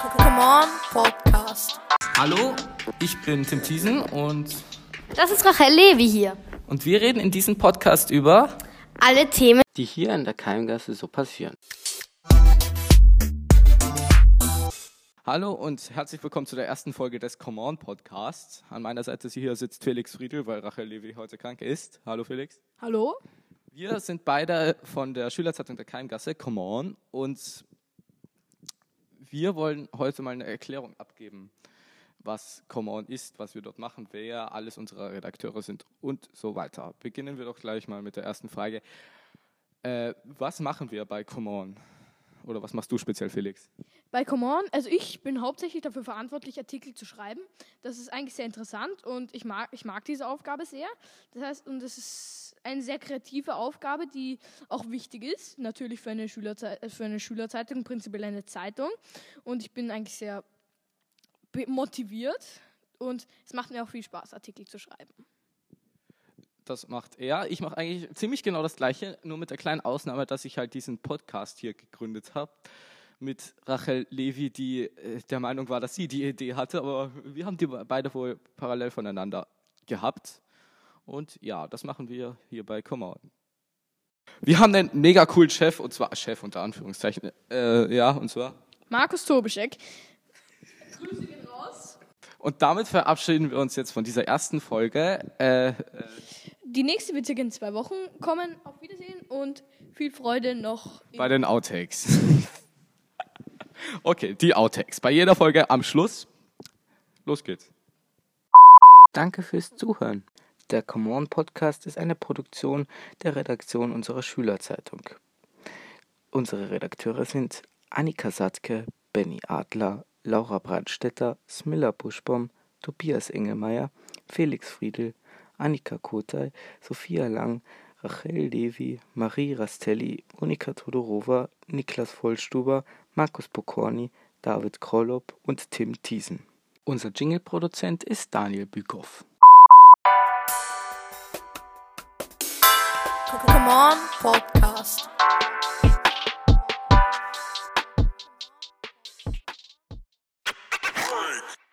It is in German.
Come On Podcast. Hallo, ich bin Tim Thiesen und, Das ist Rachel Levi hier. und wir reden in diesem Podcast über Alle Themen die hier in der Keimgasse so passieren. Hallo und herzlich willkommen zu der ersten Folge des Come On Podcasts. An meiner Seite hier sitzt Felix Friedl, weil Rachel Levi heute krank ist. Hallo Felix. Hallo? Wir sind beide von der Schülerzeitung der Keimgasse, Come On, und wir wollen heute mal eine Erklärung abgeben, was Come On ist, was wir dort machen, wer alles unsere Redakteure sind und so weiter. Beginnen wir doch gleich mal mit der ersten Frage. Äh, was machen wir bei Come On? Oder was machst du speziell, Felix? Bei Come On, also ich bin hauptsächlich dafür verantwortlich, Artikel zu schreiben. Das ist eigentlich sehr interessant und ich mag, ich mag diese Aufgabe sehr. Das heißt, und es ist eine sehr kreative Aufgabe, die auch wichtig ist. Natürlich für eine, Schülerzei für eine Schülerzeitung, prinzipiell eine Zeitung. Und ich bin eigentlich sehr motiviert und es macht mir auch viel Spaß, Artikel zu schreiben. Das macht er. Ich mache eigentlich ziemlich genau das Gleiche, nur mit der kleinen Ausnahme, dass ich halt diesen Podcast hier gegründet habe mit Rachel Levi, die äh, der Meinung war, dass sie die Idee hatte, aber wir haben die beide wohl parallel voneinander gehabt. Und ja, das machen wir hier bei Come On. Wir haben einen mega coolen Chef, und zwar Chef unter Anführungszeichen, äh, ja, und zwar. Markus Tobischek. Grüße gehen raus. Und damit verabschieden wir uns jetzt von dieser ersten Folge. Äh, Die nächste wird circa in zwei Wochen kommen. Auf Wiedersehen und viel Freude noch. bei den Outtakes. okay, die Outtakes. Bei jeder Folge am Schluss. Los geht's. Danke fürs Zuhören. Der Come On Podcast ist eine Produktion der Redaktion unserer Schülerzeitung. Unsere Redakteure sind Annika Sattke, Benny Adler, Laura Brandstetter, Smilla Buschbaum, Tobias Engelmeier, Felix Friedl, Annika Kotay, Sophia Lang, Rachel Levi, Marie Rastelli, Monika Todorova, Niklas Vollstuber, Markus Pokorny, David Krolop und Tim Thiesen. Unser Jingle-Produzent ist Daniel Bükow. Come On Podcast.